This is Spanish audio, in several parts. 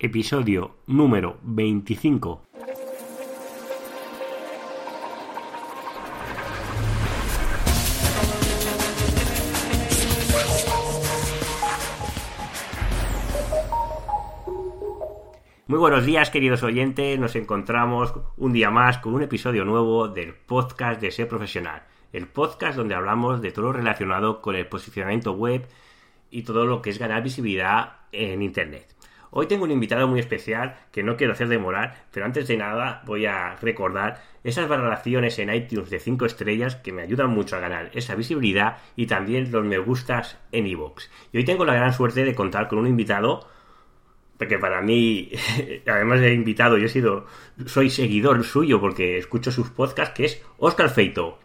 episodio número 25. Muy buenos días queridos oyentes, nos encontramos un día más con un episodio nuevo del podcast de Ser Profesional, el podcast donde hablamos de todo lo relacionado con el posicionamiento web y todo lo que es ganar visibilidad en Internet. Hoy tengo un invitado muy especial que no quiero hacer demorar, pero antes de nada voy a recordar esas valoraciones en iTunes de 5 estrellas que me ayudan mucho a ganar esa visibilidad y también los me gustas en iVoox. Y hoy tengo la gran suerte de contar con un invitado porque para mí, además de invitado, yo he sido, soy seguidor suyo porque escucho sus podcasts, que es Oscar Feito.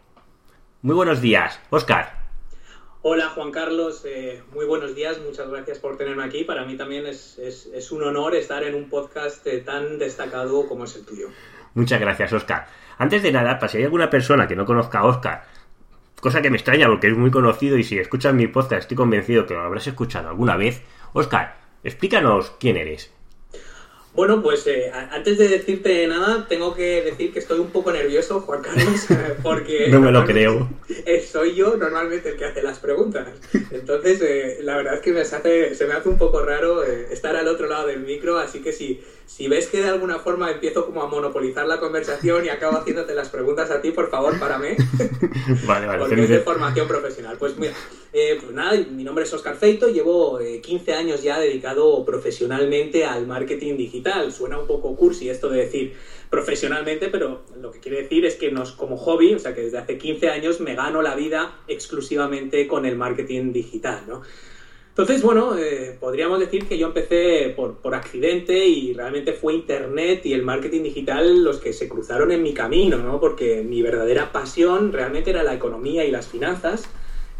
Muy buenos días, Oscar. Hola Juan Carlos, eh, muy buenos días, muchas gracias por tenerme aquí. Para mí también es, un honor estar en un podcast eh, tan destacado como es el tuyo. Muchas gracias, Oscar. Antes de nada, para si hay alguna persona que no conozca a Oscar, cosa que me extraña porque es muy conocido y si escuchas mi podcast estoy convencido que lo habrás escuchado alguna vez, Oscar, explícanos quién eres. Bueno, pues eh, antes de decirte nada, tengo que decir que estoy un poco nervioso, Juan Carlos, porque... no me lo creo. Soy yo normalmente el que hace las preguntas. Entonces, eh, la verdad es que me hace, se me hace un poco raro eh, estar al otro lado del micro, así que si, si ves que de alguna forma empiezo como a monopolizar la conversación y acabo haciéndote las preguntas a ti, por favor, párame. vale, vale. Porque es de formación profesional. Pues mira, pues nada, mi nombre es Oscar Feito, llevo 15 años ya dedicado profesionalmente al marketing digital Suena un poco cursi esto de decir profesionalmente, pero lo que quiere decir es que nos, como hobby, o sea que desde hace 15 años me gano la vida exclusivamente con el marketing digital, ¿no? Entonces, bueno, eh, podríamos decir que yo empecé por, por, accidente y realmente fue Internet y el marketing digital los que se cruzaron en mi camino, ¿no? Porque mi verdadera pasión realmente era la economía y las finanzas.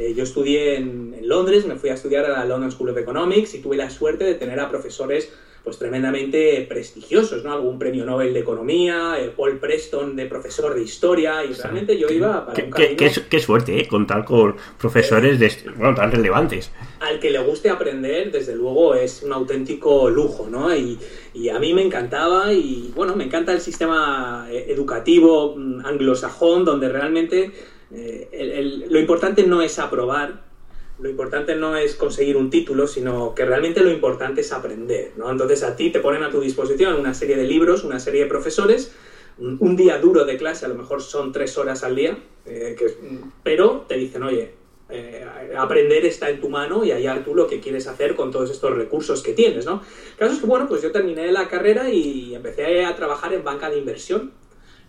Eh, yo estudié en, en, Londres, me fui a estudiar a la London School of Economics y tuve la suerte de tener a profesores pues tremendamente prestigiosos, ¿no? Algún premio Nobel de Economía, el Paul Preston de profesor de Historia, y realmente yo iba para un camino... qué, suerte, ¿eh? Contar con profesores de, bueno, tan relevantes. Al que le guste aprender, desde luego, es un auténtico lujo, ¿no? Y, y a mí me encantaba, y bueno, me encanta el sistema eh, educativo mm, anglosajón, donde realmente eh, lo importante no es aprobar, lo importante no es conseguir un título, sino que realmente lo importante es aprender, ¿no? Entonces a ti te ponen a tu disposición una serie de libros, una serie de profesores, un día duro de clase, a lo mejor son tres horas al día, eh, pero te dicen, oye, eh, aprender está en tu mano y hallar tú lo que quieres hacer con todos estos recursos que tienes, ¿no? El caso es que, bueno, pues yo terminé la carrera y empecé a trabajar en banca de inversión,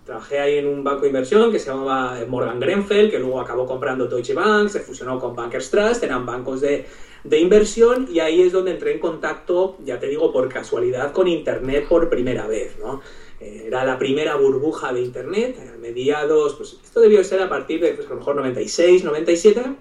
Trabajé ahí en un banco de inversión que se llamaba Morgan Grenfell, que luego acabó comprando Deutsche Bank, se fusionó con Bankers Trust, eran bancos de, inversión y ahí es donde entré en contacto, ya te digo, por casualidad con Internet por primera vez, ¿no? Eh, era la primera burbuja de Internet, a mediados, pues esto debió ser a partir de, pues, a lo mejor 96, 97,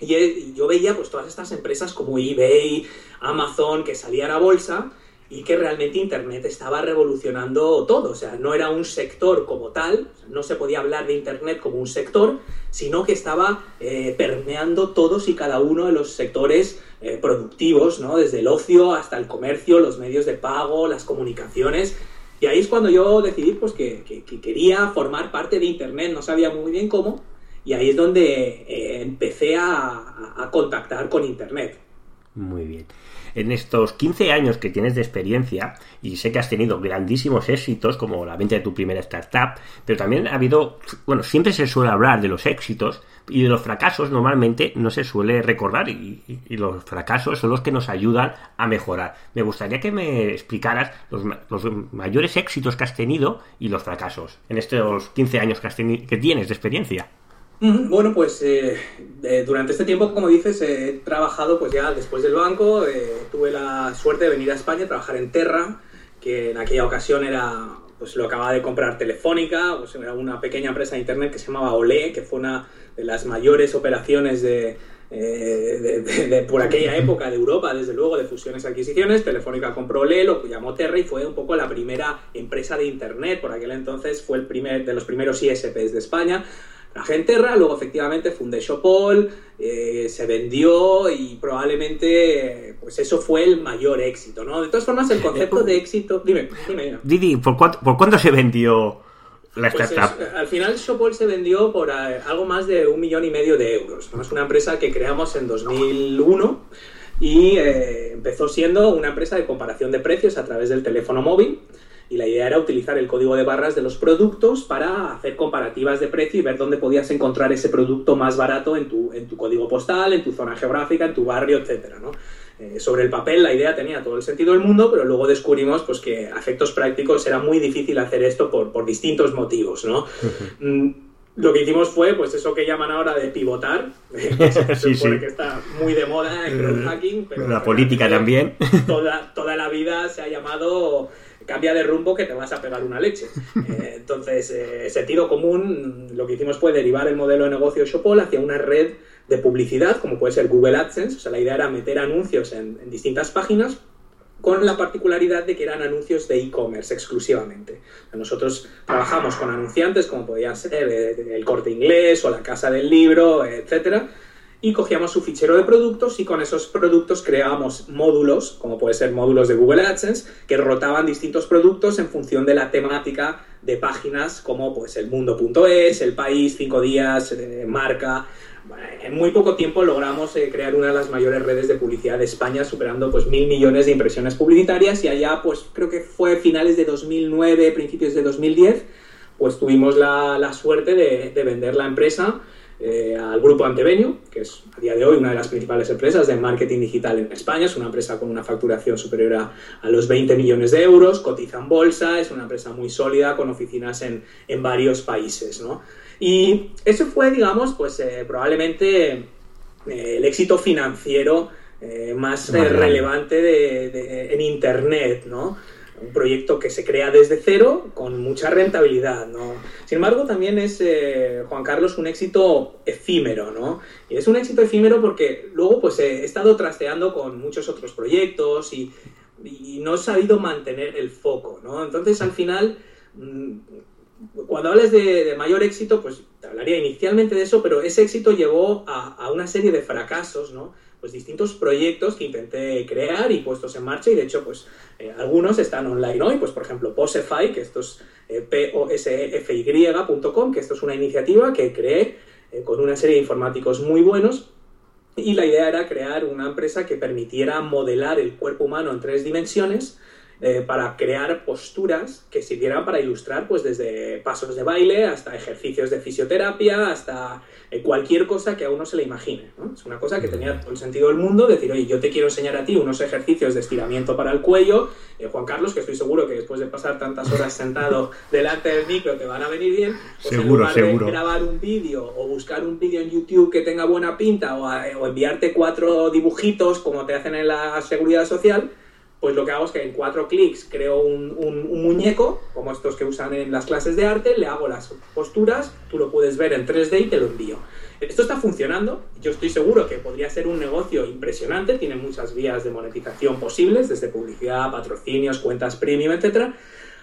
y yo veía pues todas estas empresas como eBay, Amazon, que salían a bolsa, y que realmente Internet estaba revolucionando todo. O sea, no era un sector como tal, no se podía hablar de Internet como un sector, sino que estaba eh, permeando todos y cada uno de los sectores eh, productivos, ¿no? Desde el ocio hasta el comercio, los medios de pago, las comunicaciones. Y ahí es cuando yo decidí pues, que, quería formar parte de Internet, no sabía muy bien cómo, y ahí es donde eh, empecé a contactar con Internet. Muy bien en estos 15 años que tienes de experiencia, y sé que has tenido grandísimos éxitos, como la venta de tu primera startup, pero también ha habido, bueno, siempre se suele hablar de los éxitos y de los fracasos normalmente no se suele recordar y, los fracasos son los que nos ayudan a mejorar. Me gustaría que me explicaras los, mayores éxitos que has tenido y los fracasos en estos 15 años que, que tienes de experiencia. Bueno, pues eh, eh, durante este tiempo, como dices, he trabajado pues ya después del banco, eh, tuve la suerte de venir a España a trabajar en Terra, que en aquella ocasión era, pues lo acababa de comprar Telefónica, pues era una pequeña empresa de internet que se llamaba Olé, que fue una de las mayores operaciones de, por aquella época de Europa, desde luego, de fusiones y adquisiciones. Telefónica compró Olé, lo llamó Terra y fue un poco la primera empresa de Internet. Por aquel entonces fue el primer de los primeros ISPs de España la Genterra, luego efectivamente fundé Shopol, eh, se vendió y probablemente pues eso fue el mayor éxito, ¿no? De todas formas, el concepto de éxito... Dime, dime. Didi, ¿por cuánto, ¿por cuánto se vendió la pues startup? al final Shopol se vendió por eh, algo más de un millón y medio de euros. ¿no? Es una empresa que creamos en 2001 y eh, empezó siendo una empresa de comparación de precios a través del teléfono móvil y la idea era utilizar el código de barras de los productos para hacer comparativas de precio y ver dónde podías encontrar ese producto más barato en tu, en tu código postal, en tu zona geográfica, en tu barrio, etcétera, ¿no? Eh, sobre el papel la idea tenía todo el sentido del mundo, pero luego descubrimos pues, que a efectos prácticos era muy difícil hacer esto por, por distintos motivos, ¿no? Mm, lo que hicimos fue, pues eso que llaman ahora de pivotar, que se Sí, supone sí. que está muy de moda en growth hacking, pero La política también. toda, toda la vida se ha llamado cambia de rumbo que te vas a pegar una leche. Eh, entonces, eh, sentido común, lo que hicimos fue derivar el modelo de negocio Shopol hacia una red de publicidad, como puede ser Google AdSense. O sea, la idea era meter anuncios en, en distintas páginas con la particularidad de que eran anuncios de e-commerce exclusivamente. Nosotros trabajamos con anunciantes como podía ser eh, el corte inglés o la casa del libro, etcétera, y cogíamos su fichero de productos y con esos productos creábamos módulos, como puede ser módulos de Google AdSense, que rotaban distintos productos en función de la temática de páginas como pues el mundo.es, el país, cinco días, eh, marca. En muy poco tiempo logramos eh, crear una de las mayores redes de publicidad de España, superando pues mil millones de impresiones publicitarias y allá pues creo que fue finales de 2009, principios de 2010, pues tuvimos la, la suerte de vender la empresa eh, al grupo Antevenio, que es a día de hoy una de las principales empresas de marketing digital en España. Es una empresa con una facturación superior a, a los 20 millones de euros, cotiza en bolsa, es una empresa muy sólida con oficinas en, en varios países. ¿no? Y eso fue, digamos, pues eh, probablemente eh, el éxito financiero más relevante de, de- en Internet, ¿no? Un proyecto que se crea desde cero con mucha rentabilidad, ¿no? Sin embargo, también es, eh, Juan Carlos, un éxito efímero, ¿no? Y es un éxito efímero porque luego pues he estado trasteando con muchos otros proyectos y, y no he sabido mantener el foco, ¿no? Entonces, al final, mm, cuando hables de, de mayor éxito, pues te hablaría inicialmente de eso, pero ese éxito llevó a, a una serie de fracasos, ¿no? Pues distintos proyectos que intenté crear y puestos en marcha y de hecho, pues eh, algunos están online hoy, pues por ejemplo Posefy, que esto es eh, P-O-S-E-F-Y.com, que esto es una iniciativa que creé eh, con una serie de informáticos muy buenos y la idea era crear una empresa que permitiera modelar el cuerpo humano en tres dimensiones eh, para crear posturas que sirvieran para ilustrar pues desde pasos de baile hasta ejercicios de fisioterapia hasta eh, cualquier cosa que a uno se le imagine. ¿no? Es una cosa que tenía todo el sentido del mundo, decir, oye, yo te quiero enseñar a ti unos ejercicios de estiramiento para el cuello, eh, Juan Carlos, que estoy seguro que después de pasar tantas horas sentado delante del micro te van a venir bien, pues en Seguro, lugar seguro. de grabar un vídeo o buscar un vídeo en YouTube que tenga buena pinta o, a- o enviarte cuatro dibujitos como te hacen en la seguridad social, pues lo que hago es que en cuatro clics creo un, muñeco, como estos que usan en las clases de arte, le hago las posturas, tú lo puedes ver en 3D y te lo envío. Esto está funcionando, yo estoy seguro que podría ser un negocio impresionante, tiene muchas vías de monetización posibles, desde publicidad, patrocinios, cuentas premium, etcétera.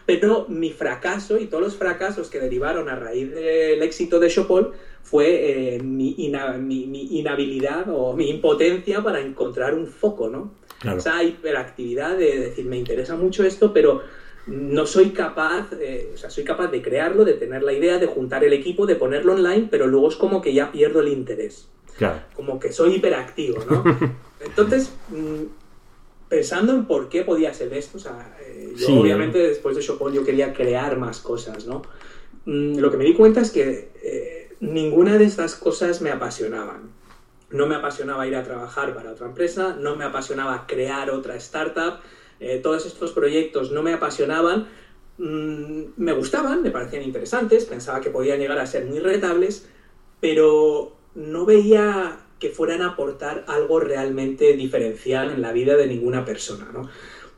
Pero mi fracaso y todos los fracasos que derivaron a raíz del éxito de Shopol fue eh, mi, ina- mi inhabilidad o mi impotencia para encontrar un foco, ¿no? Claro. Esa hiperactividad de decir, me interesa mucho esto, pero no soy capaz, eh, o sea, soy capaz de crearlo, de tener la idea, de juntar el equipo, de ponerlo online, pero luego es como que ya pierdo el interés Claro. como que soy hiperactivo, ¿no? Entonces, mm, pensando en por qué podía ser esto, o sea, eh, yo Sí. obviamente después de Chopin yo quería crear más cosas, ¿no? Mm, lo que me di cuenta es que eh, ninguna de estas cosas me apasionaban. No me apasionaba ir a trabajar para otra empresa, no me apasionaba crear otra startup, eh, todos estos proyectos no me apasionaban, mm, me gustaban, me parecían interesantes, pensaba que podían llegar a ser muy rentables, pero no veía que fueran a aportar algo realmente diferencial en la vida de ninguna persona, ¿no?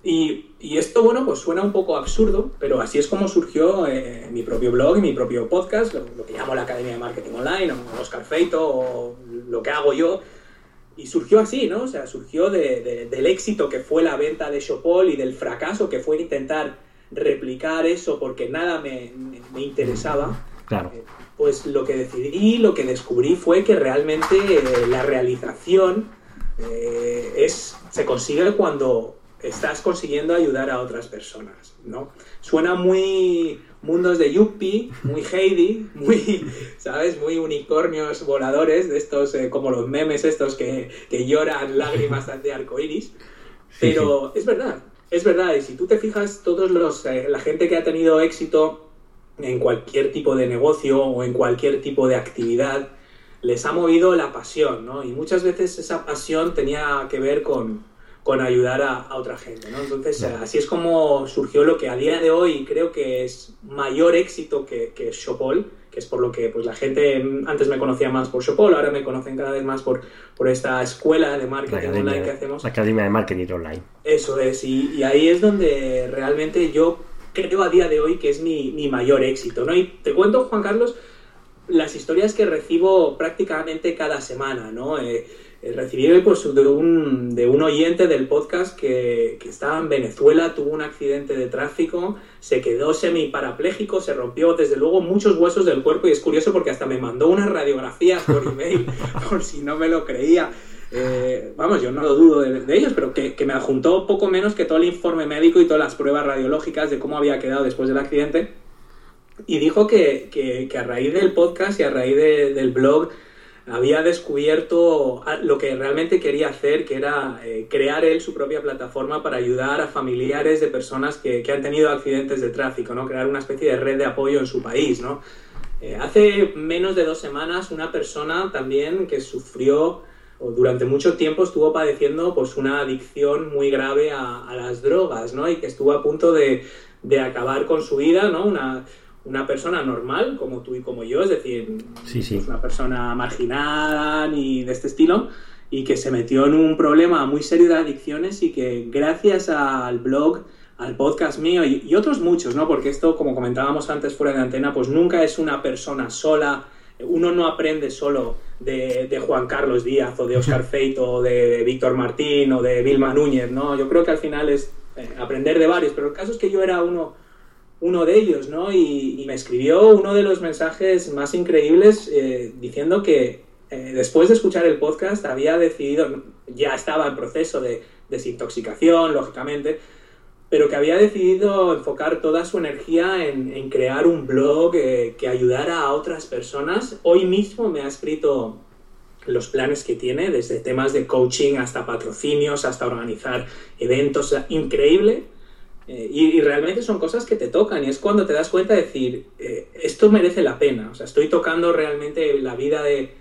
Y, y esto, bueno, pues suena un poco absurdo, pero así es como surgió eh, mi propio blog y mi propio podcast, lo, lo que llamo la Academia de Marketing Online, o Oscar Feito, o lo que hago yo. Y surgió así, ¿no? O sea, surgió de- de- del éxito que fue la venta de Shopol y del fracaso que fue intentar replicar eso porque nada me, me- me interesaba. Claro. Eh, pues lo que decidí, lo que descubrí fue que realmente eh, la realización eh, es, se consigue cuando estás consiguiendo ayudar a otras personas, ¿no? Suena muy mundos de Yuppie, muy Heidi, muy, ¿sabes? Muy unicornios voladores, de estos, eh, como los memes estos que, que lloran lágrimas de arcoiris. Pero es verdad, es verdad. Y si tú te fijas, todos los, eh, la gente que ha tenido éxito en cualquier tipo de negocio o en cualquier tipo de actividad, les ha movido la pasión, ¿no? Y muchas veces esa pasión tenía que ver con, con ayudar a, otra gente, ¿no? Entonces, así es como surgió lo que a día de hoy creo que es mayor éxito que, que Shopol, que es por lo que pues la gente antes me conocía más por Shopol, ahora me conocen cada vez más por, por esta escuela de marketing online que hacemos. La Academia de Marketing Online. Eso es, y, y, ahí es donde realmente yo creo a día de hoy que es mi, mi mayor éxito, ¿no? Y te cuento, Juan Carlos, las historias que recibo prácticamente cada semana, ¿no? Eh, eh, recibí pues, de, un, oyente del podcast que, que, estaba en Venezuela, tuvo un accidente de tráfico, se quedó semi-parapléjico, se rompió desde luego muchos huesos del cuerpo y es curioso porque hasta me mandó una radiografía por email por si no me lo creía. Eh, vamos, yo no lo dudo de, ellos, pero que, que, me adjuntó poco menos que todo el informe médico y todas las pruebas radiológicas de cómo había quedado después del accidente. Y dijo que, que a raíz del podcast y a raíz de, del blog había descubierto lo que realmente quería hacer, que era eh, crear él su propia plataforma para ayudar a familiares de personas que, han tenido accidentes de tráfico, ¿no? Crear una especie de red de apoyo en su país, ¿no? Eh, hace menos de dos semanas una persona también que sufrió o durante mucho tiempo estuvo padeciendo pues una adicción muy grave a, las drogas, ¿no? Y que estuvo a punto de, de acabar con su vida, ¿no? Una, una persona normal, como tú y como yo, es decir, sí, una persona marginada ni de este estilo, y que se metió en un problema muy serio de adicciones y que gracias al blog, al podcast mío y, otros muchos, ¿no? Porque esto, como comentábamos antes fuera de antena, pues nunca es una persona sola, uno no aprende solo de, Juan Carlos Díaz o de Oscar Feito o de Víctor Martín o de Vilma Núñez, ¿no? Yo creo que al final es eh, aprender de varios, pero el caso es que yo era uno uno de ellos, ¿no? Y, me escribió uno de los mensajes más increíbles eh, diciendo que eh, después de escuchar el podcast había decidido, ya estaba en proceso de desintoxicación, lógicamente, pero que había decidido enfocar toda su energía en, crear un blog eh, que ayudara a otras personas. Hoy mismo me ha escrito los planes que tiene, desde temas de coaching hasta patrocinios, hasta organizar eventos, increíble. Eh, y, realmente son cosas que te tocan y es cuando te das cuenta de decir, eh, esto merece la pena, o sea, estoy tocando realmente la vida de,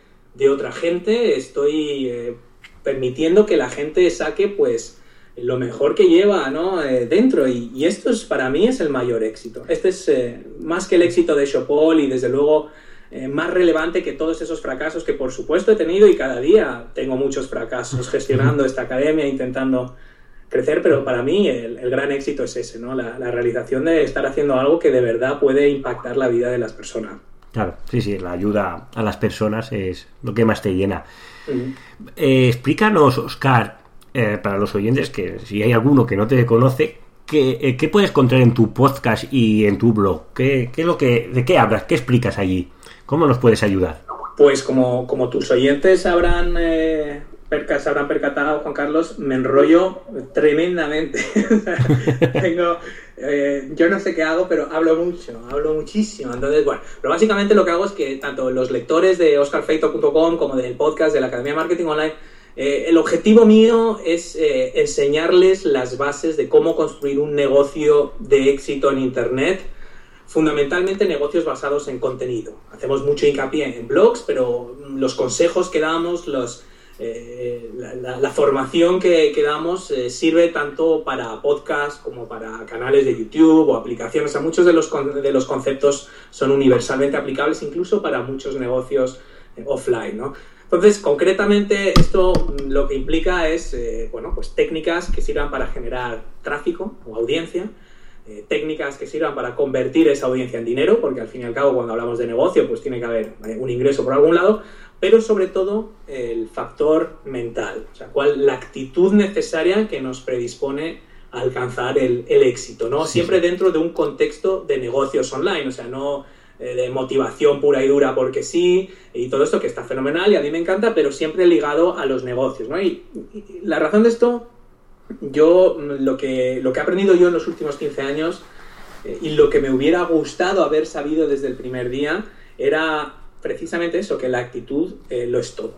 otra gente, estoy eh, permitiendo que la gente saque pues lo mejor que lleva ¿no? dentro y, esto es para mí es el mayor éxito. Este es más que el éxito de Chopol y desde luego más relevante que todos esos fracasos que por supuesto he tenido y cada día tengo muchos fracasos gestionando esta academia, intentando crecer, pero para mí el, gran éxito es ese, ¿no? La, realización de estar haciendo algo que de verdad puede impactar la vida de las personas. Claro, sí, sí, la ayuda a las personas es lo que más te llena. Eh, explícanos, Oscar, eh, para los oyentes, que si hay alguno que no te conoce, ¿qué, eh, ¿qué, puedes encontrar en tu podcast y en tu blog? ¿Qué, qué es lo que, ¿De qué hablas? ¿Qué explicas allí? ¿Cómo nos puedes ayudar? Pues como, como tus oyentes habrán se habrán percatado, Juan Carlos, me enrollo tremendamente. Tengo, eh, yo no sé qué hago, pero hablo mucho, hablo muchísimo. Entonces, bueno, pero básicamente lo que hago es que tanto los lectores de oscarfeito.com como del podcast de la Academia de Marketing Online, eh, el objetivo mío es eh, enseñarles las bases de cómo construir un negocio de éxito en Internet fundamentalmente negocios basados en contenido. Hacemos mucho hincapié en blogs, pero los consejos que damos, los, eh, la, formación que, damos eh, sirve tanto para podcast como para canales de YouTube o aplicaciones. O muchos de los, de los conceptos son universalmente aplicables incluso para muchos negocios eh, offline. ¿no? Entonces, concretamente, esto lo que implica es bueno, pues técnicas que sirvan para generar tráfico o audiencia, técnicas que sirvan para convertir esa audiencia en dinero, porque al fin y al cabo cuando hablamos de negocio pues tiene que haber un ingreso por algún lado, pero sobre todo el factor mental, o sea, cuál, la actitud necesaria que nos predispone a alcanzar el, éxito, ¿no? Siempre dentro de un contexto de negocios online, o sea, no, de motivación pura y dura porque sí, y todo esto que está fenomenal y a mí me encanta, pero siempre ligado a los negocios, ¿no? Y, la razón de esto, yo lo que, lo que he aprendido yo en los últimos 15 años eh, y lo que me hubiera gustado haber sabido desde el primer día era precisamente eso, que la actitud eh, lo es todo.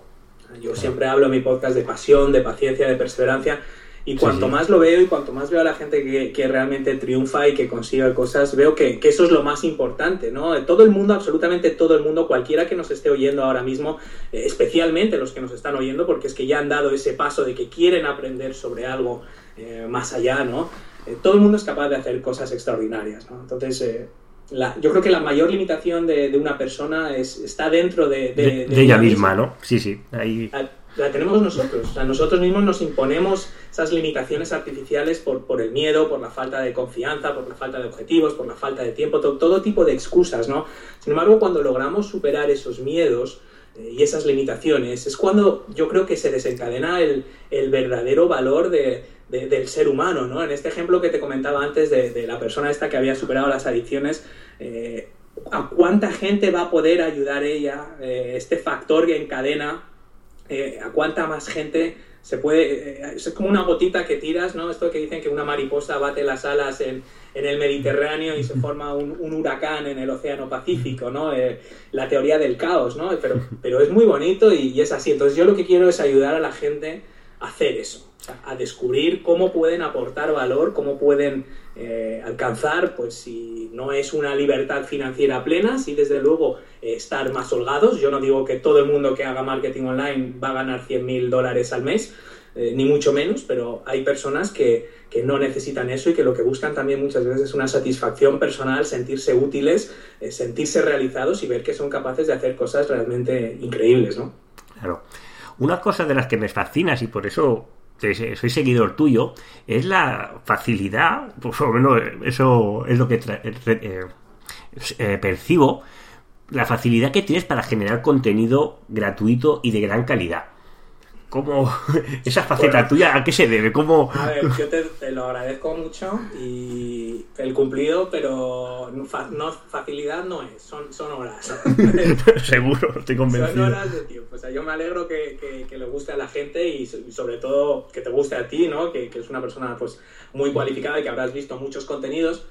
Yo siempre hablo en mi podcast de pasión, de paciencia, de perseverancia. Y cuanto más lo veo y cuanto más veo a la gente que, realmente triunfa y que consigue cosas, veo que, eso es lo más importante, ¿no? Todo el mundo, absolutamente todo el mundo, cualquiera que nos esté oyendo ahora mismo, eh, especialmente los que nos están oyendo, porque es que ya han dado ese paso de que quieren aprender sobre algo eh, más allá, ¿no? Eh, todo el mundo es capaz de hacer cosas extraordinarias, ¿no? Entonces, yo creo que la mayor limitación de, una persona es, está dentro de, de, ella misma, ¿no? Sí, sí. Ahí... La, tenemos nosotros. O sea, nosotros mismos nos imponemos esas limitaciones artificiales por, por el miedo, por la falta de confianza, por la falta de objetivos, por la falta de tiempo, todo, tipo de excusas, ¿no? Sin embargo, cuando logramos superar esos miedos, eh, y esas limitaciones, es cuando yo creo que se desencadena el, el verdadero valor de, del ser humano, ¿no? En este ejemplo que te comentaba antes de, la persona esta que había superado las adicciones, eh, ¿a cuánta gente va a poder ayudar ella eh, este factor que encadena? Eh, ¿A cuánta más gente se puede...? es como una gotita que tiras, ¿no? Esto que dicen que una mariposa bate las alas en, el Mediterráneo y se forma un, huracán en el Océano Pacífico, ¿no? la teoría del caos, ¿no? Pero, pero es muy bonito y, y es así. Entonces yo lo que quiero es ayudar a la gente a hacer eso a descubrir cómo pueden aportar valor, cómo pueden eh, alcanzar, pues si no es una libertad financiera plena, sí desde luego eh, estar más holgados. Yo no digo que todo el mundo que haga marketing online va a ganar 100 mil dólares al mes, eh, ni mucho menos, pero hay personas que, que, no necesitan eso y que lo que buscan también muchas veces es una satisfacción personal, sentirse útiles, sentirse realizados y ver que son capaces de hacer cosas realmente increíbles, ¿no? Claro. Una cosa de las que me fascinas y por eso soy seguidor tuyo, es la facilidad, por lo menos eso es lo que eh, eh, percibo, la facilidad que tienes para generar contenido gratuito y de gran calidad. ¿Cómo esa faceta tuya a qué se debe? ¿Cómo... A ver, yo te, lo agradezco mucho y el cumplido, pero no, facilidad no es, son, son horas. Seguro, estoy convencido. Son horas de tiempo. O sea, yo me alegro que, que, le guste a la gente y, sobre todo que te guste a ti, ¿no? Que, que es una persona pues muy cualificada y que habrás visto muchos contenidos.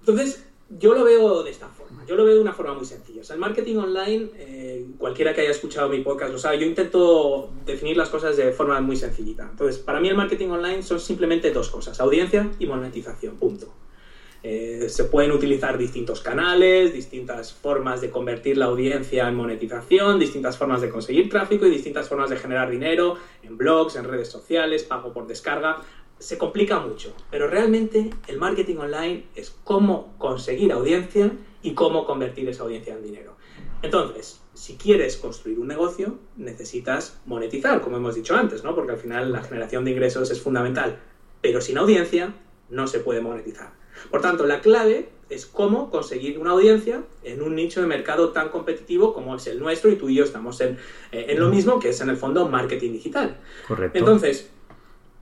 Entonces, yo lo veo de esta forma, yo lo veo de una forma muy sencilla. El marketing online, eh, cualquiera que haya escuchado mi podcast lo sabe, yo intento definir las cosas de forma muy sencillita. Entonces, para mí el marketing online son simplemente dos cosas, audiencia y monetización, punto. Eh, se pueden utilizar distintos canales, distintas formas de convertir la audiencia en monetización, distintas formas de conseguir tráfico y distintas formas de generar dinero en blogs, en redes sociales, pago por descarga se complica mucho, pero realmente el marketing online es cómo conseguir audiencia y cómo convertir esa audiencia en dinero. Entonces, si quieres construir un negocio, necesitas monetizar, como hemos dicho antes, ¿no? Porque al final la generación de ingresos es fundamental, pero sin audiencia no se puede monetizar. Por tanto, la clave es cómo conseguir una audiencia en un nicho de mercado tan competitivo como es el nuestro y tú y yo estamos en, eh, en lo mismo, que es en el fondo marketing digital. Correcto. Entonces,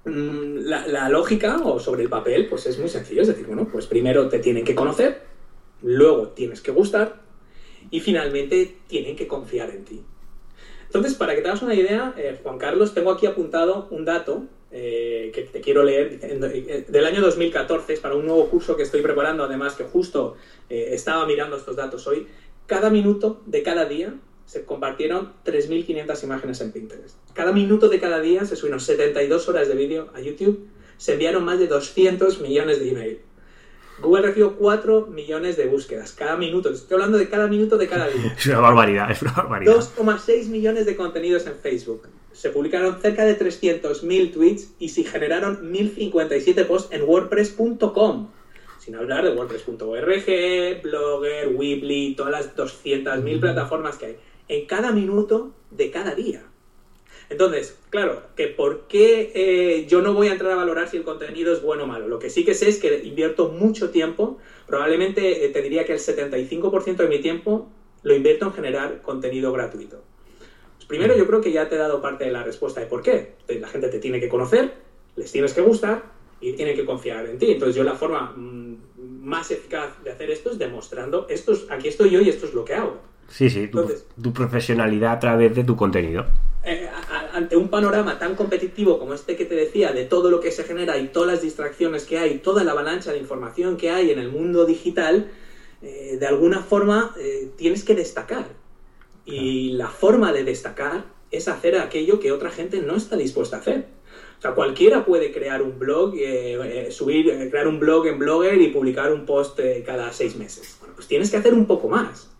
Mm, la, lógica o sobre el papel, pues es muy sencillo. Es decir, bueno, pues primero te tienen que conocer, luego tienes que gustar y finalmente tienen que confiar en ti. Entonces, para que te hagas una idea, eh, Juan Carlos, tengo aquí apuntado un dato eh, que te quiero leer eh, del año 2014, es para un nuevo curso que estoy preparando, además que justo estaba mirando estos datos hoy. Cada minuto de cada día se compartieron 3.500 imágenes en Pinterest. Cada minuto de cada día se subieron 72 horas de vídeo a YouTube, se enviaron más de 200 millones de email. Google recibió 4 millones de búsquedas cada minuto. Estoy hablando de cada minuto de cada día. Es una barbaridad, es una barbaridad. 2,6 millones de contenidos en Facebook. Se publicaron cerca de 300.000 tweets y se generaron 1.057 posts en WordPress.com. Sin hablar de WordPress.org, Blogger, Weebly, todas las 200.000 plataformas que hay en cada minuto de cada día. Entonces, claro, que por qué eh, yo no voy a entrar a valorar si el contenido es bueno o malo. Lo que sí que sé es que invierto mucho tiempo, probablemente eh, te diría que el 75% de mi tiempo lo invierto en generar contenido gratuito. Pues primero yo creo que ya te he dado parte de la respuesta de por qué. La gente te tiene que conocer, les tienes que gustar y tienen que confiar en ti. Entonces yo la forma mm, más eficaz de hacer esto es demostrando, esto es, aquí estoy yo y esto es lo que hago. Sí, sí, tu, Entonces- tu profesionalidad a través de tu contenido. Eh, a- ante un panorama tan competitivo como este que te decía, de todo lo que se genera y todas las distracciones que hay, toda la avalancha de información que hay en el mundo digital, eh, de alguna forma eh, tienes que destacar. Y la forma de destacar es hacer aquello que otra gente no está dispuesta a hacer. O sea, cualquiera puede crear un blog, eh, subir, crear un blog en Blogger y publicar un post cada seis meses. Bueno, pues tienes que hacer un poco más.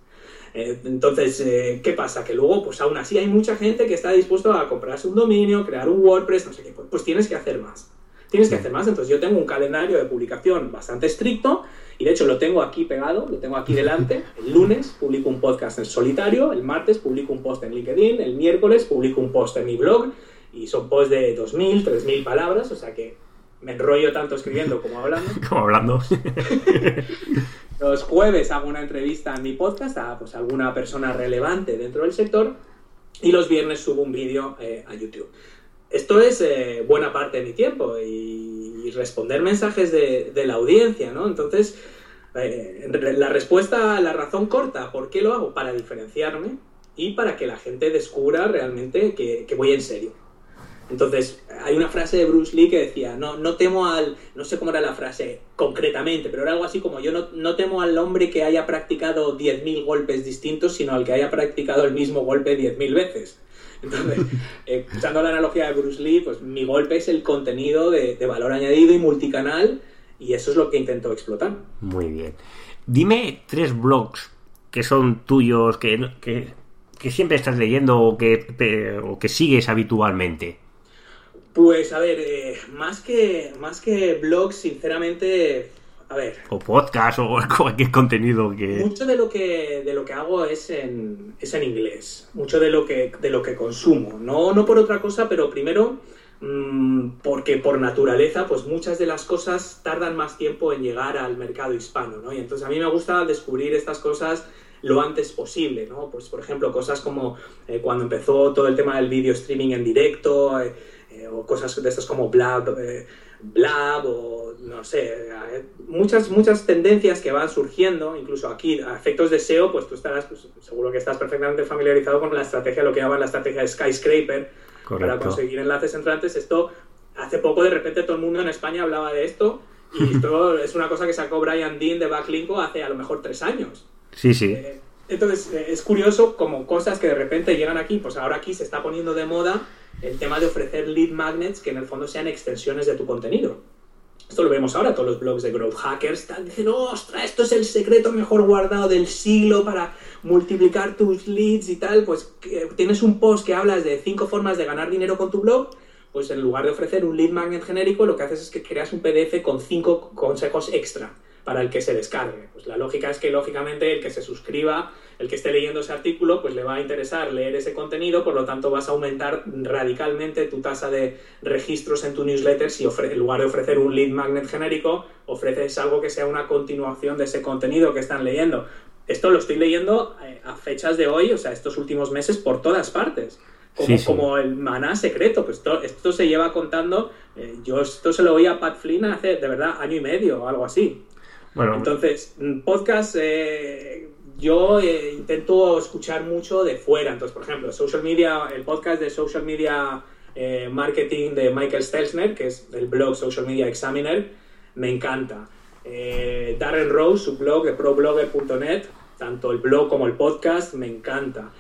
Eh, entonces, eh, ¿qué pasa? Que luego, pues aún así hay mucha gente que está dispuesto a comprarse un dominio, crear un WordPress, no sé qué. Pues, pues tienes que hacer más. Tienes que hacer más. Entonces yo tengo un calendario de publicación bastante estricto y de hecho lo tengo aquí pegado, lo tengo aquí delante. El lunes publico un podcast en solitario, el martes publico un post en LinkedIn, el miércoles publico un post en mi blog y son posts de 2.000, 3.000 palabras, o sea que me enrollo tanto escribiendo como hablando. Como hablando. Los jueves hago una entrevista en mi podcast a pues, alguna persona relevante dentro del sector y los viernes subo un vídeo eh, a YouTube. Esto es eh, buena parte de mi tiempo y, responder mensajes de, la audiencia, ¿no? Entonces, eh, la respuesta, la razón corta, ¿por qué lo hago? Para diferenciarme y para que la gente descubra realmente que voy en serio. Entonces, hay una frase de Bruce Lee que decía, no, no temo al, no sé cómo era la frase concretamente, pero era algo así como, yo no, no temo al hombre que haya practicado 10.000 golpes distintos, sino al que haya practicado el mismo golpe 10.000 veces. Entonces, eh, usando la analogía de Bruce Lee, pues mi golpe es el contenido de, de valor añadido y multicanal, y eso es lo que intento explotar. Muy bien. Dime tres blogs que son tuyos, que, que, que siempre estás leyendo o que, o que sigues habitualmente. Pues a ver, eh, más, que, más que blogs, sinceramente, a ver, O podcast o cualquier contenido que... Mucho de lo que, de lo que hago es en, es en inglés, mucho de lo que, de lo que consumo. No, no por otra cosa, pero primero mm, porque por naturaleza, pues muchas de las cosas tardan más tiempo en llegar al mercado hispano, ¿no? Y entonces a mí me gusta descubrir estas cosas lo antes posible, ¿no? Pues por ejemplo, cosas como eh, cuando empezó todo el tema del video streaming en directo, eh, eh, o cosas de estas como Blab, eh, Blab o no sé, eh, muchas, muchas tendencias que van surgiendo, incluso aquí a efectos de SEO, pues tú estarás, pues, seguro que estás perfectamente familiarizado con la estrategia, lo que llaman la estrategia de skyscraper, para conseguir enlaces entrantes. Esto, hace poco de repente todo el mundo en España hablaba de esto y esto es una cosa que sacó Brian Dean de Backlinko hace a lo mejor tres años. Sí, sí. Eh, Entonces, eh, es curioso como cosas que de repente llegan aquí, pues ahora aquí se está poniendo de moda el tema de ofrecer lead magnets que en el fondo sean extensiones de tu contenido. Esto lo vemos ahora, todos los blogs de growth hackers están diciendo, esto es el secreto mejor guardado del siglo para multiplicar tus leads y tal. Pues que tienes un post que hablas de cinco formas de ganar dinero con tu blog, pues en lugar de ofrecer un lead magnet genérico, lo que haces es que creas un PDF con cinco consejos extra para el que se descargue. Pues la lógica es que, lógicamente, el que se suscriba, el que esté leyendo ese artículo, pues le va a interesar leer ese contenido, por lo tanto vas a aumentar radicalmente tu tasa de registros en tu newsletter si en lugar de ofrecer un lead magnet genérico, ofreces algo que sea una continuación de ese contenido que están leyendo. Esto lo estoy leyendo eh, a fechas de hoy, o sea, estos últimos meses por todas partes. Como, Sí, sí. como el maná secreto, pues esto, esto se lleva contando, eh, yo esto se lo oí a Pat Flynn hace, de verdad, año y medio o algo así. Bueno, Entonces, mm, podcast, eh, yo eh, intento escuchar mucho de fuera. Entonces, por ejemplo, social media, el podcast de Social Media eh, Marketing de Michael Stelzner, que es el blog Social Media Examiner, me encanta. Darren Rose, su blog de problogger.net, tanto el blog como el podcast, me encanta.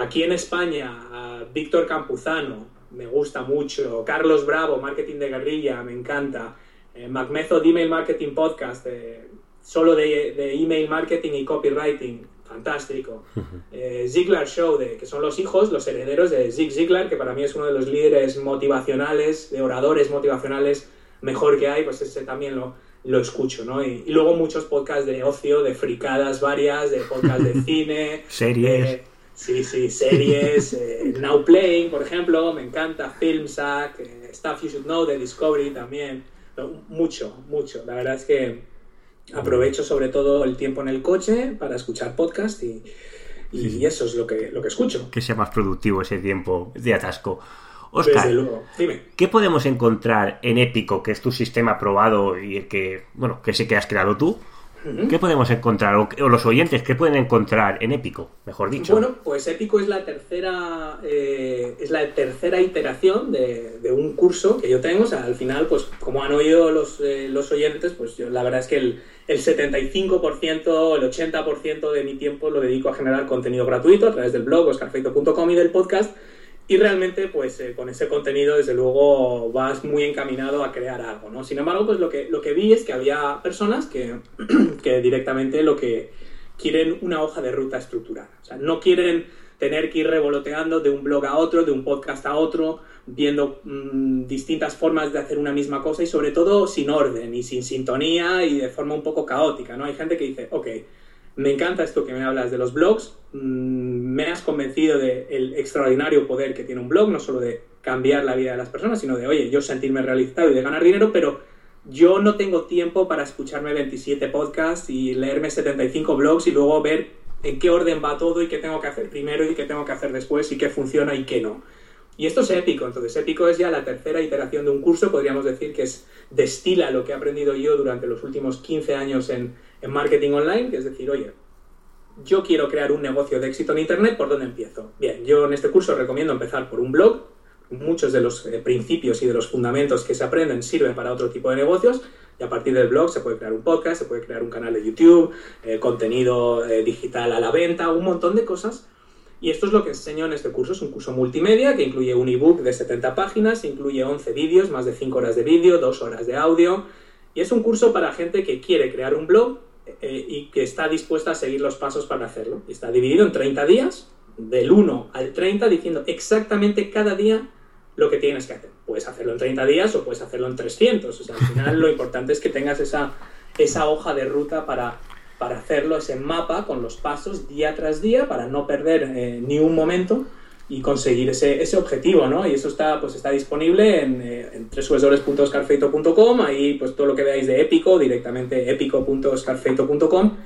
Aquí en España, Víctor Campuzano, me gusta mucho. Carlos Bravo, Marketing de Guerrilla, me encanta. Eh, MacMethod Email Marketing Podcast, eh, solo de, de email marketing y copywriting, fantástico. Eh, Ziglar Show, de, que son los hijos, los herederos de Zig Ziglar, que para mí es uno de los líderes motivacionales, de oradores motivacionales mejor que hay, pues ese también lo, lo escucho, ¿no? Y, y luego muchos podcasts de ocio, de fricadas varias, de podcasts de cine, Series. de- sí, sí, series, eh, Now Playing, por ejemplo, me encanta, Filmsack, eh, Stuff You Should Know de Discovery también, mucho, mucho, la verdad es que aprovecho sobre todo el tiempo en el coche para escuchar podcast y, y Sí, sí. eso es lo que, lo que escucho. que sea más productivo ese tiempo de atasco. Oscar, ¿qué podemos encontrar en Épico, que es tu sistema probado y el que, bueno, que sé que has creado tú? ¿Qué podemos encontrar? O, los oyentes, ¿qué pueden encontrar en Épico? Mejor dicho. Bueno, pues Épico es la tercera, eh, es la tercera iteración de, un curso que yo tengo. O sea, al final, pues como han oído los, eh, los oyentes, pues yo, la verdad es que el, el 75%, el 80% de mi tiempo lo dedico a generar contenido gratuito a través del blog oscarfeito.com y del podcast y realmente, pues eh, con ese contenido, desde luego, vas muy encaminado a crear algo, ¿no? Sin embargo, pues lo que, lo que vi es que había personas que, que directamente lo que quieren una hoja de ruta estructurada. O sea, no quieren tener que ir revoloteando de un blog a otro, de un podcast a otro, viendo mm, distintas formas de hacer una misma cosa y sobre todo sin orden y sin sintonía y de forma un poco caótica, ¿no? Hay gente que dice, ok, me encanta esto que me hablas de los blogs, mm, me has convencido del extraordinario poder que tiene un blog, no solo de cambiar la vida de las personas, sino de, oye, yo sentirme realizado y de ganar dinero, pero yo no tengo tiempo para escucharme 27 podcasts y leerme 75 blogs y luego ver en qué orden va todo y qué tengo que hacer primero y qué tengo que hacer después y qué funciona y qué no. Y esto es épico, entonces épico es ya la tercera iteración de un curso, podríamos decir que es destila lo que he aprendido yo durante los últimos 15 años en, en marketing online, que es decir, oye, yo quiero crear un negocio de éxito en Internet, ¿por dónde empiezo? Bien, yo en este curso recomiendo empezar por un blog. Muchos de los eh, principios y de los fundamentos que se aprenden sirven para otro tipo de negocios. Y a partir del blog se puede crear un podcast, se puede crear un canal de YouTube, eh, contenido eh, digital a la venta, un montón de cosas. Y esto es lo que enseño en este curso. Es un curso multimedia que incluye un ebook de 70 páginas, incluye 11 vídeos, más de 5 horas de vídeo, 2 horas de audio. Y es un curso para gente que quiere crear un blog eh, y que está dispuesta a seguir los pasos para hacerlo. Está dividido en 30 días, del 1 al 30, diciendo exactamente cada día lo que tienes que hacer. Puedes hacerlo en 30 días o puedes hacerlo en 300. O sea, al final lo importante es que tengas esa, esa hoja de ruta para, para hacerlo, ese mapa con los pasos día tras día, para no perder eh, ni un momento y conseguir ese, ese objetivo, ¿no? Y eso está, pues está disponible en, eh, en ahí pues todo lo que veáis de Épico, directamente épico.scarfeito.com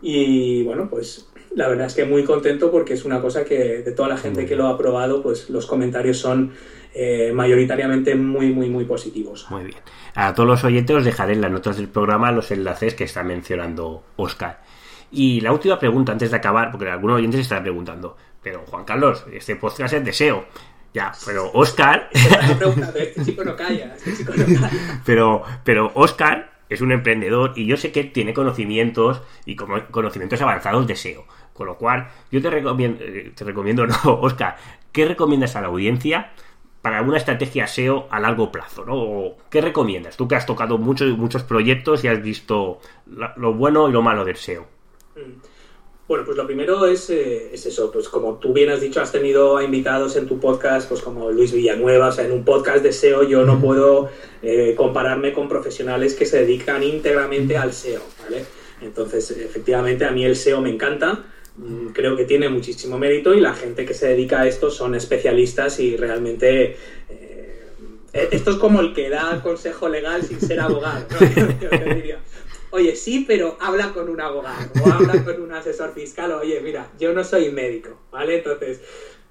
y bueno, pues la verdad es que muy contento porque es una cosa que de toda la gente que lo ha probado, pues los comentarios son eh, mayoritariamente muy, muy, muy positivos. Muy bien. A todos los oyentes os dejaré en las notas del programa los enlaces que está mencionando Oscar. Y la última pregunta antes de acabar, porque algunos oyentes están preguntando, pero Juan Carlos, este podcast es deseo. Ya, pero Oscar. este chico no calla, este chico no calla. Pero, pero Oscar es un emprendedor y yo sé que tiene conocimientos y conocimientos avanzados de SEO. Con lo cual, yo te recomiendo, eh, te recomiendo, no, Oscar, ¿qué recomiendas a la audiencia para una estrategia SEO a largo plazo? ¿no? ¿Qué recomiendas? Tú que has tocado muchos, muchos proyectos y has visto lo bueno y lo malo del SEO. Mm. Bueno, pues lo primero es, eh, es, eso, pues como tú bien has dicho, has tenido invitados en tu podcast, pues como Luis Villanueva, o sea, en un podcast de SEO yo no puedo eh, compararme con profesionales que se dedican íntegramente al SEO, ¿vale? Entonces, efectivamente, a mí el SEO me encanta, mm, creo que tiene muchísimo mérito y la gente que se dedica a esto son especialistas y realmente... Eh, esto es como el que da consejo legal sin ser abogado, ¿no? oye, sí, pero habla con un abogado o habla con un asesor fiscal, oye, mira, yo no soy médico, ¿vale? Entonces,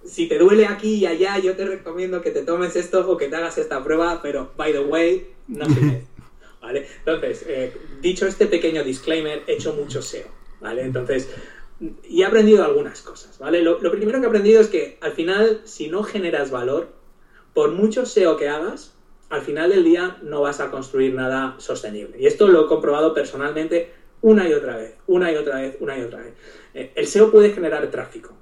si te duele aquí y allá, yo te recomiendo que te tomes esto o que te hagas esta prueba, pero, by the way, no soy ¿vale? Entonces, eh, dicho este pequeño disclaimer, he hecho mucho SEO, ¿vale? Entonces, y he aprendido algunas cosas, ¿vale? Lo primero que he aprendido es que al final, si no generas valor, por mucho SEO que hagas, al final del día no vas a construir nada sostenible. Y esto lo he comprobado personalmente una y otra vez, una y otra vez, una y otra vez. Eh, el SEO puede generar tráfico,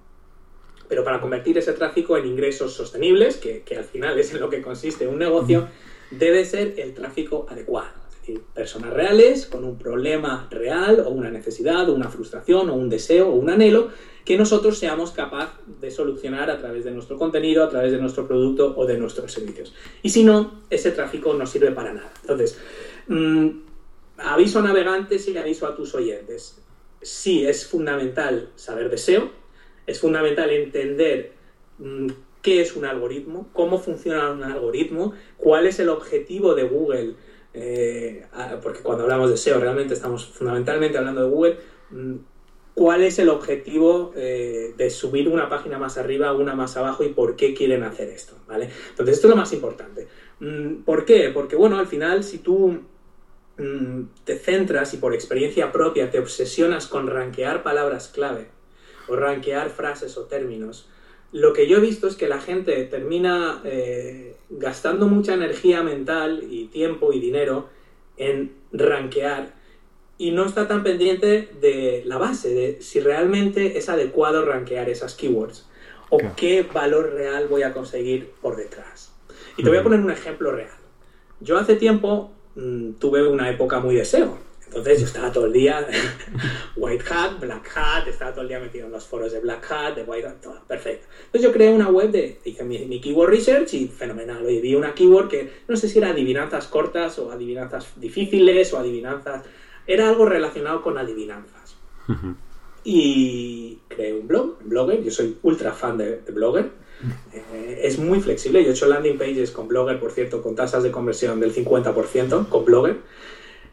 pero para convertir ese tráfico en ingresos sostenibles, que, que al final es en lo que consiste un negocio, debe ser el tráfico adecuado. Decir, personas reales con un problema real o una necesidad o una frustración o un deseo o un anhelo que nosotros seamos capaces de solucionar a través de nuestro contenido, a través de nuestro producto o de nuestros servicios. Y si no, ese tráfico no sirve para nada. Entonces, mm, aviso a navegantes y aviso a tus oyentes. Sí, es fundamental saber de SEO, es fundamental entender mm, qué es un algoritmo, cómo funciona un algoritmo, cuál es el objetivo de Google, eh, porque cuando hablamos de SEO realmente estamos fundamentalmente hablando de Google, mm, cuál es el objetivo eh, de subir una página más arriba, una más abajo y por qué quieren hacer esto, ¿vale? Entonces, esto es lo más importante. Mm, ¿Por qué? Porque, bueno, al final, si tú mm, te centras y por experiencia propia te obsesionas con rankear palabras clave o rankear frases o términos, lo que yo he visto es que la gente termina eh, gastando mucha energía mental y tiempo y dinero en rankear y no está tan pendiente de la base, de si realmente es adecuado rankear esas keywords o qué valor real voy a conseguir por detrás. Y te voy a poner un ejemplo real. Yo hace tiempo mm, tuve una época muy de SEO entonces yo estaba todo el día White Hat, Black Hat, estaba todo el día metido en los foros de Black Hat, de White Hat, todo, perfecto. Entonces yo creé una web de, hice mi, keyword research y fenomenal. Oye, vi una keyword que no sé si era adivinanzas cortas o adivinanzas difíciles o adivinanzas, era algo relacionado con adivinanzas. Y creé un blog, Blogger, yo soy ultra fan de, Blogger. Eh, es muy flexible, yo he hecho landing pages con Blogger, por cierto, con tasas de conversión del 50% con Blogger.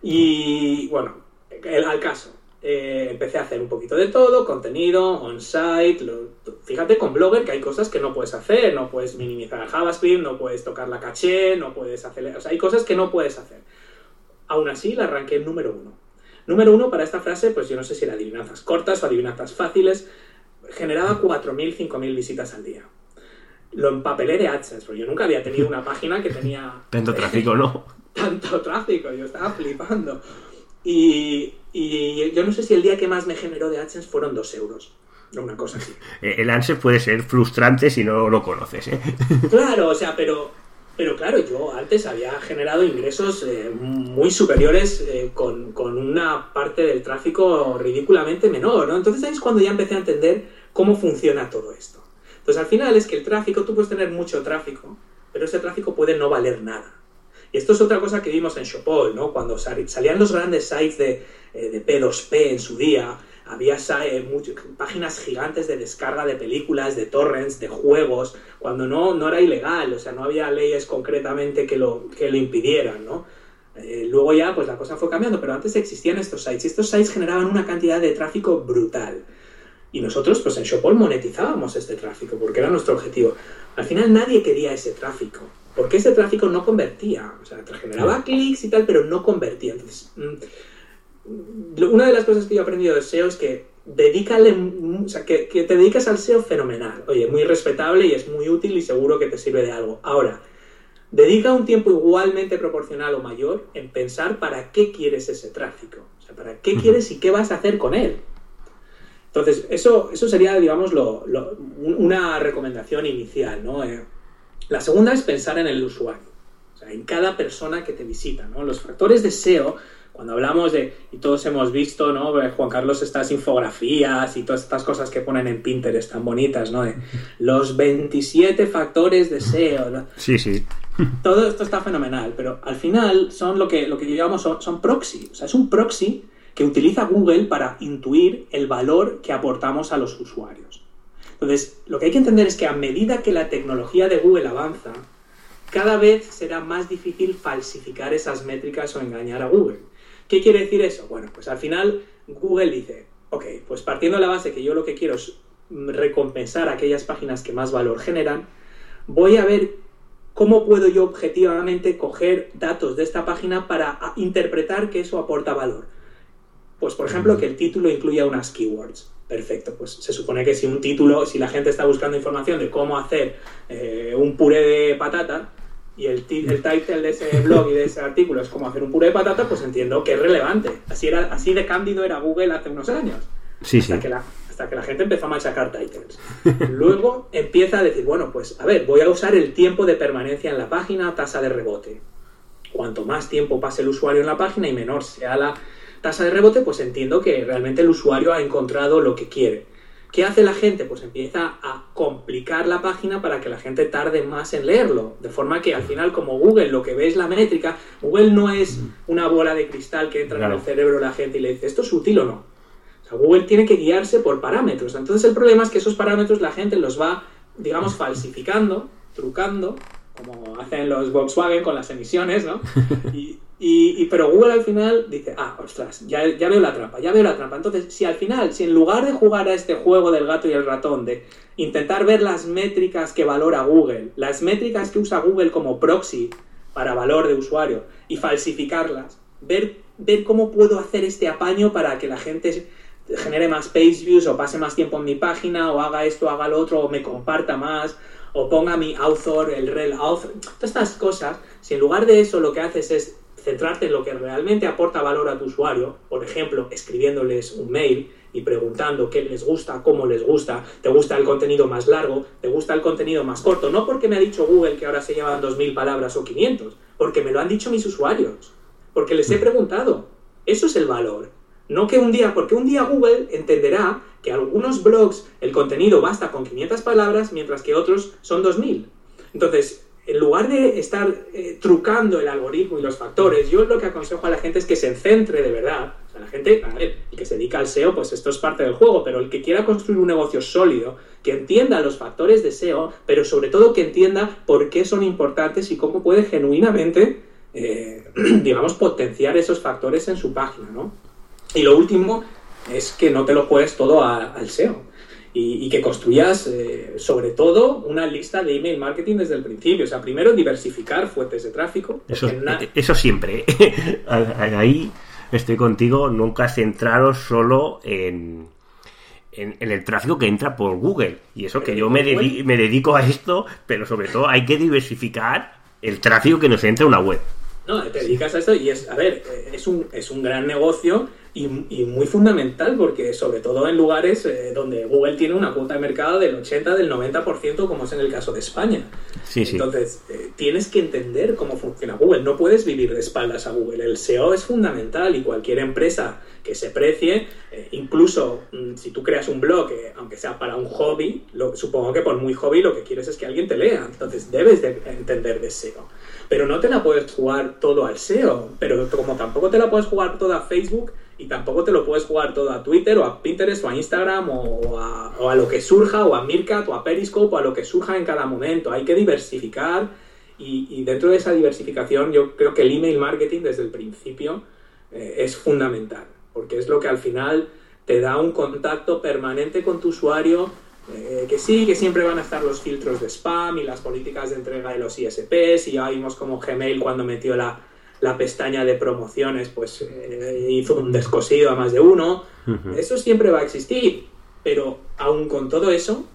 Y bueno, al caso. Eh, empecé a hacer un poquito de todo, contenido, on-site. Fíjate con Blogger que hay cosas que no puedes hacer. No puedes minimizar JavaScript, no puedes tocar la caché, no puedes hacer. O sea, hay cosas que no puedes hacer. Aún así, la arranqué en número uno. Número uno para esta frase, pues yo no sé si era adivinanzas cortas o adivinanzas fáciles. Generaba 4.000, 5.000 visitas al día. Lo empapelé de AdSense, porque yo nunca había tenido una página que tenía. Tanto tráfico, ¿no? Tanto tráfico, yo estaba flipando. Y, yo no sé si el día que más me generó de AdSense fueron dos euros. Una cosa así. Eh, el AdSense puede ser frustrante si no lo conoces, ¿eh? Claro, o sea, pero, pero claro, yo antes había generado ingresos eh, muy superiores eh, con, con, una parte del tráfico ridículamente menor, ¿no? Entonces ahí es cuando ya empecé a entender cómo funciona todo esto. Entonces al final es que el tráfico, tú puedes tener mucho tráfico, pero ese tráfico puede no valer nada. Esto es otra cosa que vimos en Shopol, ¿no? Cuando salían los grandes sites de, eh, de P2P en su día, había eh, páginas gigantes de descarga de películas, de torrents, de juegos, cuando no, no era ilegal, o sea, no había leyes concretamente que lo, que lo impidieran, ¿no? Eh, luego ya, pues la cosa fue cambiando, pero antes existían estos sites y estos sites generaban una cantidad de tráfico brutal. Y nosotros, pues en Shopol monetizábamos este tráfico porque era nuestro objetivo. Al final nadie quería ese tráfico porque ese tráfico no convertía. O sea, generaba clics y tal, pero no convertía. Entonces, mm, una de las cosas que yo he aprendido de SEO es que dedícale, o sea, que, te dedicas al SEO fenomenal. Oye, muy respetable y es muy útil y seguro que te sirve de algo. Ahora, dedica un tiempo igualmente proporcional o mayor en pensar para qué quieres ese tráfico. O sea, para qué quieres y qué vas a hacer con él. Entonces, eso, eso sería, digamos, una recomendación inicial, ¿no? Eh, la segunda es pensar en el usuario, o sea, en cada persona que te visita, ¿no? Los factores de SEO, cuando hablamos de, y todos hemos visto, ¿no? Eh, Juan Carlos, estas infografías y todas estas cosas que ponen en Pinterest tan bonitas, ¿no? De los 27 factores de SEO. Sí, sí. Todo esto está fenomenal, pero al final son lo que, lo que llamamos son, son proxy. O sea, es un proxy que utiliza Google para intuir el valor que aportamos a los usuarios. Entonces, lo que hay que entender es que a medida que la tecnología de Google avanza, cada vez será más difícil falsificar esas métricas o engañar a Google. ¿Qué quiere decir eso? Bueno, pues al final Google dice, ok, pues partiendo de la base que yo lo que quiero es recompensar aquellas páginas que más valor generan, voy a ver cómo puedo yo objetivamente coger datos de esta página para interpretar que eso aporta valor. Pues por ejemplo que el título incluya unas keywords. Perfecto, pues se supone que si un título, si la gente está buscando información de cómo hacer eh, un puré de patata y el, el title de ese blog y de ese artículo es cómo hacer un puré de patata, pues entiendo que es relevante. Así, era, así de cándido era Google hace unos años. Sí, hasta, sí. Que la, hasta que la gente empezó a machacar titles. Luego empieza a decir, bueno, pues a ver, voy a usar el tiempo de permanencia en la página, tasa de rebote. Cuanto más tiempo pase el usuario en la página y menor sea la tasa de rebote, pues entiendo que realmente el usuario ha encontrado lo que quiere. ¿Qué hace la gente? Pues empieza a complicar la página para que la gente tarde más en leerlo. De forma que al final, como Google lo que ve es la métrica, Google no es una bola de cristal que entra en el cerebro de la gente y le dice, ¿esto es útil o no? O sea, Google tiene que guiarse por parámetros. Entonces el problema es que esos parámetros la gente los va, digamos, falsificando, trucando, como hacen los Volkswagen con las emisiones, ¿no? Y, Y, pero Google al final dice, ah, ostras, ya, ya veo la trampa, ya veo la trampa. Entonces, si al final, si en lugar de jugar a este juego del gato y el ratón, de intentar ver las métricas que valora Google, las métricas que usa Google como proxy para valor de usuario y falsificarlas, ver, ver cómo puedo hacer este apaño para que la gente genere más page views o pase más tiempo en mi página o haga esto, haga lo otro o me comparta más o ponga mi author, el rel author, todas estas cosas, si en lugar de eso lo que haces es centrarte en lo que realmente aporta valor a tu usuario, por ejemplo, escribiéndoles un mail y preguntando qué les gusta, cómo les gusta, te gusta el contenido más largo, te gusta el contenido más corto, no porque me ha dicho Google que ahora se llevan 2.000 palabras o 500, porque me lo han dicho mis usuarios, porque les he preguntado. Eso es el valor. No que un día, porque un día Google entenderá que algunos blogs el contenido basta con 500 palabras, mientras que otros son 2000. Entonces, en lugar de estar eh, trucando el algoritmo y los factores, yo lo que aconsejo a la gente es que se centre de verdad. O sea, la gente, a ver, el que se dedica al SEO, pues esto es parte del juego, pero el que quiera construir un negocio sólido, que entienda los factores de SEO, pero sobre todo que entienda por qué son importantes y cómo puede genuinamente, eh, digamos, potenciar esos factores en su página, ¿no? Y lo último es que no te lo juegues todo al SEO y, que construyas, eh, sobre todo, una lista de email marketing desde el principio. O sea, primero diversificar fuentes de tráfico. Eso, eso siempre. Ahí estoy contigo, nunca centraros solo en, en, el tráfico que entra por Google. Y eso que yo me, me dedico a esto, pero sobre todo hay que diversificar el tráfico que nos entra a una web. No, te dedicas a esto y es, a ver, es un, es un gran negocio y, muy fundamental porque sobre todo en lugares eh, donde Google tiene una cuota de mercado del 80, del 90% como es en el caso de España. Sí, sí. Entonces, eh, tienes que entender cómo funciona Google. No puedes vivir de espaldas a Google. El SEO es fundamental y cualquier empresa que se precie, eh, incluso mm, si tú creas un blog, aunque sea para un hobby, lo, supongo que por muy hobby lo que quieres es que alguien te lea. Entonces, debes de entender de SEO. Pero no te la puedes jugar todo al SEO. Pero como tampoco te la puedes jugar toda a Facebook, y tampoco te lo puedes jugar todo a Twitter o a Pinterest o a Instagram o a, lo que surja o a Meerkat o a Periscope o a lo que surja en cada momento. Hay que diversificar y, dentro de esa diversificación yo creo que el email marketing desde el principio eh, es fundamental porque es lo que al final te da un contacto permanente con tu usuario eh, que sí, que siempre van a estar los filtros de spam y las políticas de entrega de los ISPs y ya vimos como Gmail cuando metió la la pestaña de promociones pues eh, hizo un descosido a más de uno. Eso siempre va a existir, pero aún con todo eso,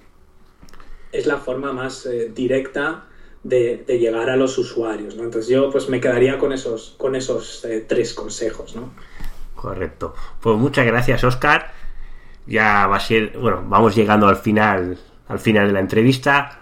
es la forma más eh, directa de, llegar a los usuarios, ¿no? Entonces yo pues me quedaría con esos, con esos eh, tres consejos, ¿no? Correcto. Pues muchas gracias, Oscar. Ya va a ser, bueno, vamos llegando al final, al final de la entrevista.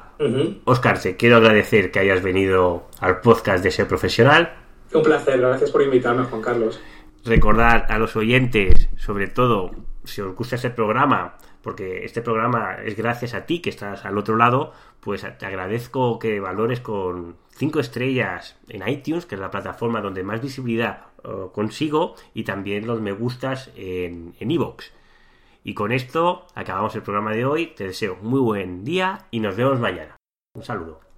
Oscar, te quiero agradecer que hayas venido al podcast de Ser Profesional. Un placer, gracias por invitarme, Juan Carlos. Recordar a los oyentes, sobre todo, si os gusta este programa, porque este programa es gracias a ti que estás al otro lado, pues te agradezco que valores con cinco estrellas en iTunes, que es la plataforma donde más visibilidad eh, consigo, y también los me gustas en Evox. y con esto acabamos el programa de hoy. Te deseo muy buen día y nos vemos mañana. Un saludo.